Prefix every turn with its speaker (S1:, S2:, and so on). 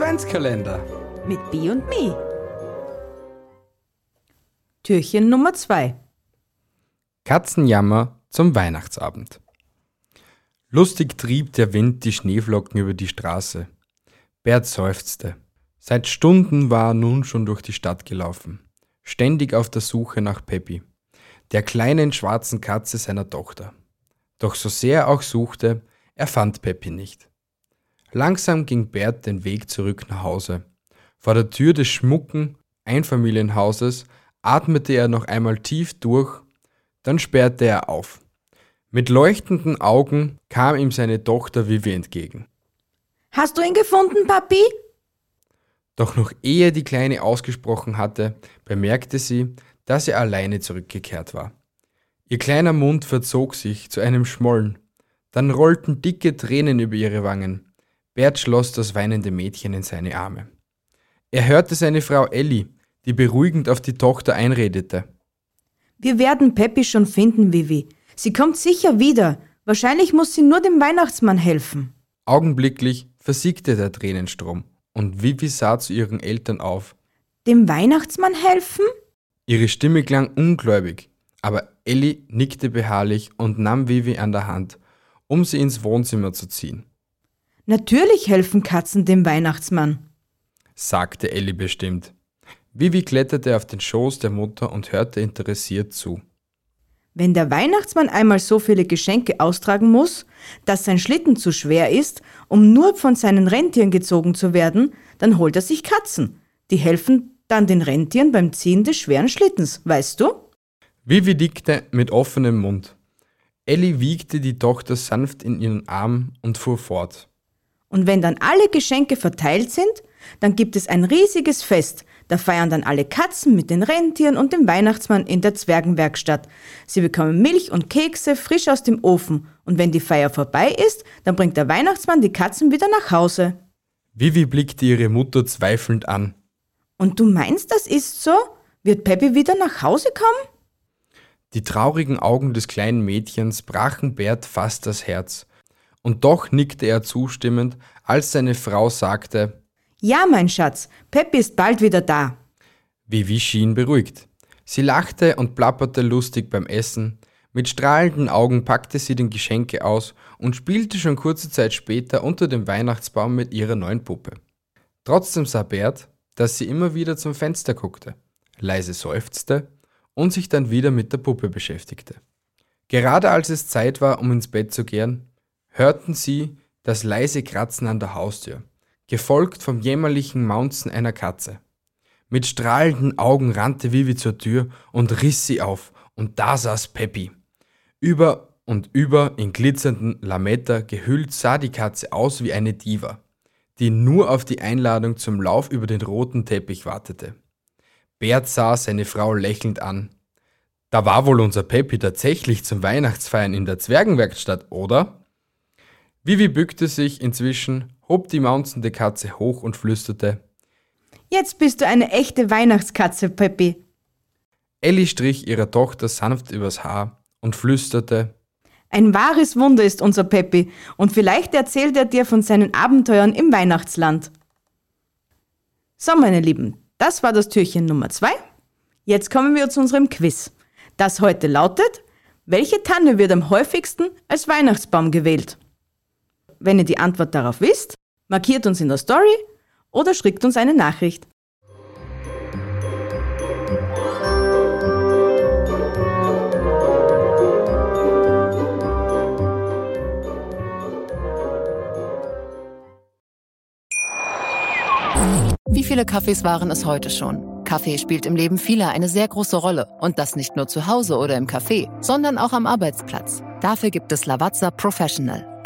S1: Adventskalender.
S2: Mit B und Me. Türchen Nummer 2.
S1: Katzenjammer zum Weihnachtsabend. Lustig trieb der Wind die Schneeflocken über die Straße. Bert seufzte. Seit Stunden war er nun schon durch die Stadt gelaufen, ständig auf der Suche nach Peppi, der kleinen schwarzen Katze seiner Tochter. Doch so sehr er auch suchte, er fand Peppi nicht. Langsam ging Bert den Weg zurück nach Hause. Vor der Tür des schmucken Einfamilienhauses atmete er noch einmal tief durch, dann sperrte er auf. Mit leuchtenden Augen kam ihm seine Tochter Vivi entgegen.
S2: Hast du ihn gefunden, Papi?
S1: Doch noch ehe die Kleine ausgesprochen hatte, bemerkte sie, dass er alleine zurückgekehrt war. Ihr kleiner Mund verzog sich zu einem Schmollen, dann rollten dicke Tränen über ihre Wangen. Bert schloss das weinende Mädchen in seine Arme. Er hörte seine Frau Elli, die beruhigend auf die Tochter einredete.
S2: Wir werden Peppi schon finden, Vivi. Sie kommt sicher wieder. Wahrscheinlich muss sie nur dem Weihnachtsmann helfen.
S1: Augenblicklich versiegte der Tränenstrom und Vivi sah zu ihren Eltern auf.
S2: Dem Weihnachtsmann helfen?
S1: Ihre Stimme klang ungläubig, aber Elli nickte beharrlich und nahm Vivi an der Hand, um sie ins Wohnzimmer zu ziehen.
S2: Natürlich helfen Katzen dem Weihnachtsmann,
S1: sagte Elli bestimmt. Vivi kletterte auf den Schoß der Mutter und hörte interessiert zu.
S2: Wenn der Weihnachtsmann einmal so viele Geschenke austragen muss, dass sein Schlitten zu schwer ist, um nur von seinen Rentieren gezogen zu werden, dann holt er sich Katzen. Die helfen dann den Rentieren beim Ziehen des schweren Schlittens, weißt du?
S1: Vivi nickte mit offenem Mund. Elli wiegte die Tochter sanft in ihren Arm und fuhr fort.
S2: Und wenn dann alle Geschenke verteilt sind, dann gibt es ein riesiges Fest. Da feiern dann alle Katzen mit den Rentieren und dem Weihnachtsmann in der Zwergenwerkstatt. Sie bekommen Milch und Kekse frisch aus dem Ofen. Und wenn die Feier vorbei ist, dann bringt der Weihnachtsmann die Katzen wieder nach Hause.
S1: Vivi blickte ihre Mutter zweifelnd an.
S2: Und du meinst, das ist so? Wird Peppi wieder nach Hause kommen?
S1: Die traurigen Augen des kleinen Mädchens brachen Bert fast das Herz. Und doch nickte er zustimmend, als seine Frau sagte,
S2: Ja, mein Schatz, Peppi ist bald wieder da.
S1: Vivi schien beruhigt. Sie lachte und plapperte lustig beim Essen. Mit strahlenden Augen packte sie den Geschenke aus und spielte schon kurze Zeit später unter dem Weihnachtsbaum mit ihrer neuen Puppe. Trotzdem sah Bert, dass sie immer wieder zum Fenster guckte, leise seufzte und sich dann wieder mit der Puppe beschäftigte. Gerade als es Zeit war, um ins Bett zu gehen, hörten sie das leise Kratzen an der Haustür, gefolgt vom jämmerlichen Maunzen einer Katze. Mit strahlenden Augen rannte Vivi zur Tür und riss sie auf, und da saß Peppi. Über und über in glitzernden Lametta gehüllt sah die Katze aus wie eine Diva, die nur auf die Einladung zum Lauf über den roten Teppich wartete. Bert sah seine Frau lächelnd an. Da war wohl unser Peppi tatsächlich zum Weihnachtsfeiern in der Zwergenwerkstatt, oder? Vivi bückte sich inzwischen, hob die maunzende Katze hoch und flüsterte:
S2: Jetzt bist du eine echte Weihnachtskatze, Peppi.
S1: Elli strich ihrer Tochter sanft übers Haar und flüsterte:
S2: Ein wahres Wunder ist unser Peppi und vielleicht erzählt er dir von seinen Abenteuern im Weihnachtsland. So, meine Lieben, das war das Türchen Nummer zwei. Jetzt kommen wir zu unserem Quiz. Das heute lautet: Welche Tanne wird am häufigsten als Weihnachtsbaum gewählt? Wenn ihr die Antwort darauf wisst, markiert uns in der Story oder schickt uns eine Nachricht.
S3: Wie viele Kaffees waren es heute schon? Kaffee spielt im Leben vieler eine sehr große Rolle. Und das nicht nur zu Hause oder im Café, sondern auch am Arbeitsplatz. Dafür gibt es Lavazza Professional.